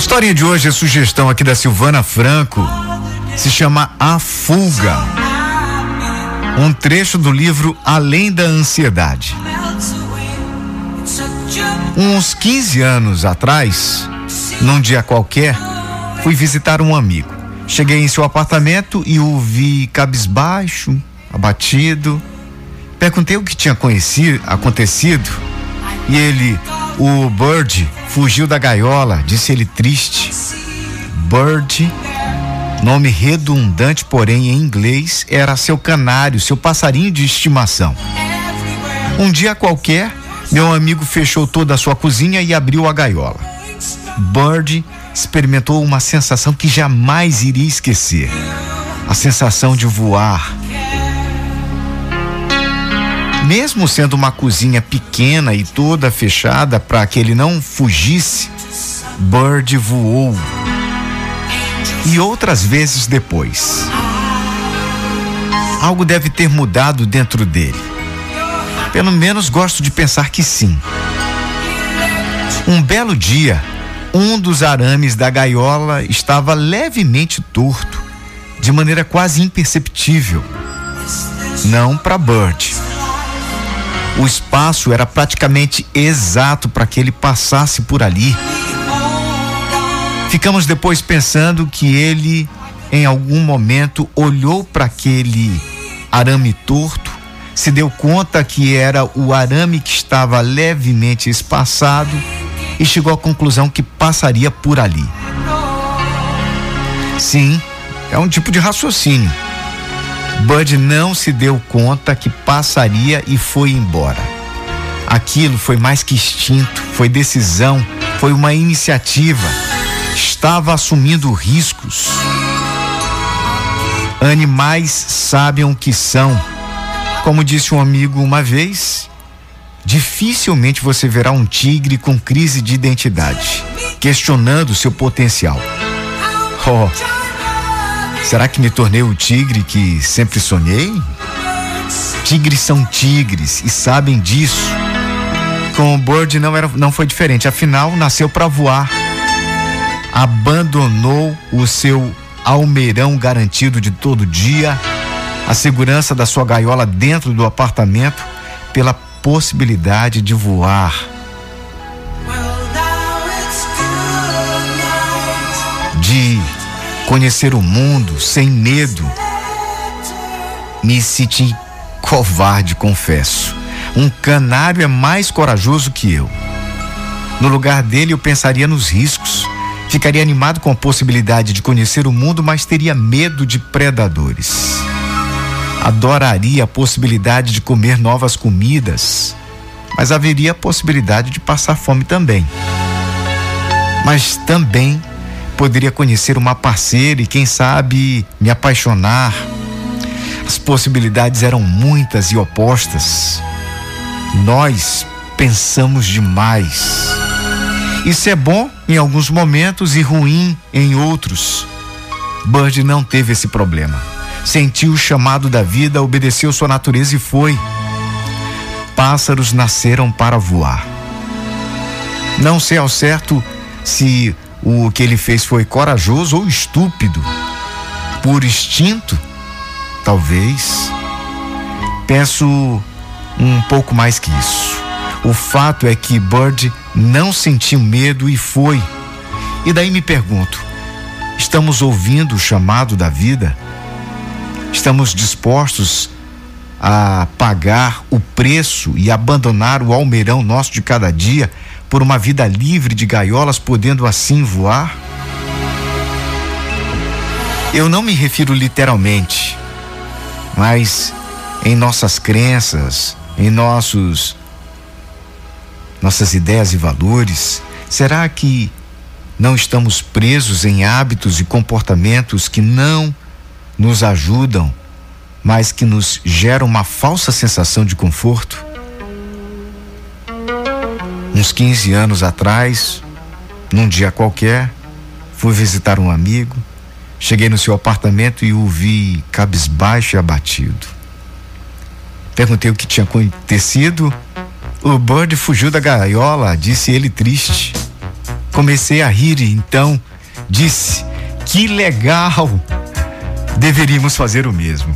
história de hoje é sugestão aqui da Silvana Franco. Se chama A Fuga. Um trecho do livro Além da Ansiedade. Uns 15 anos atrás, num dia qualquer, fui visitar um amigo. Cheguei em seu apartamento e o vi cabisbaixo, abatido. Perguntei o que tinha conhecido, acontecido e ele, o Bird, fugiu da gaiola, disse ele triste. Bird, nome redundante, porém em inglês, era seu canário, seu passarinho de estimação. Um dia qualquer, meu amigo fechou toda a sua cozinha e abriu a gaiola. Bird experimentou uma sensação que jamais iria esquecer: a sensação de voar. Mesmo sendo uma cozinha pequena e toda fechada para que ele não fugisse, Bird voou. E outras vezes depois. Algo deve ter mudado dentro dele. Pelo menos gosto de pensar que sim. Um belo dia, um dos arames da gaiola estava levemente torto, de maneira quase imperceptível. Não para Bird. O espaço era praticamente exato para que ele passasse por ali. Ficamos depois pensando que ele, em algum momento, olhou para aquele arame torto se deu conta que era o arame que estava levemente espaçado e chegou à conclusão que passaria por ali. Sim, é um tipo de raciocínio. Bud não se deu conta que passaria e foi embora. Aquilo foi mais que instinto, foi decisão, foi uma iniciativa. Estava assumindo riscos. Animais sabem o que são como disse um amigo uma vez, dificilmente você verá um tigre com crise de identidade, questionando seu potencial. Oh, será que me tornei o tigre que sempre sonhei? Tigres são tigres e sabem disso. Com o Bird não, era, não foi diferente, afinal, nasceu para voar. Abandonou o seu almeirão garantido de todo dia a segurança da sua gaiola dentro do apartamento pela possibilidade de voar. De conhecer o mundo sem medo. Me senti covarde, confesso. Um canário é mais corajoso que eu. No lugar dele, eu pensaria nos riscos. Ficaria animado com a possibilidade de conhecer o mundo, mas teria medo de predadores adoraria a possibilidade de comer novas comidas, mas haveria a possibilidade de passar fome também. Mas também poderia conhecer uma parceira e, quem sabe, me apaixonar. As possibilidades eram muitas e opostas. Nós pensamos demais. Isso é bom em alguns momentos e ruim em outros. Bird não teve esse problema sentiu o chamado da vida, obedeceu sua natureza e foi. Pássaros nasceram para voar. Não sei ao certo se o que ele fez foi corajoso ou estúpido. Por instinto, talvez. Penso um pouco mais que isso. O fato é que Bird não sentiu medo e foi. E daí me pergunto: estamos ouvindo o chamado da vida? Estamos dispostos a pagar o preço e abandonar o almeirão nosso de cada dia por uma vida livre de gaiolas, podendo assim voar? Eu não me refiro literalmente, mas em nossas crenças, em nossos nossas ideias e valores, será que não estamos presos em hábitos e comportamentos que não nos ajudam, mas que nos geram uma falsa sensação de conforto. Uns 15 anos atrás, num dia qualquer, fui visitar um amigo, cheguei no seu apartamento e o vi cabisbaixo e abatido. Perguntei o que tinha acontecido. O Bird fugiu da gaiola, disse ele triste. Comecei a rir e então disse: Que legal! Deveríamos fazer o mesmo.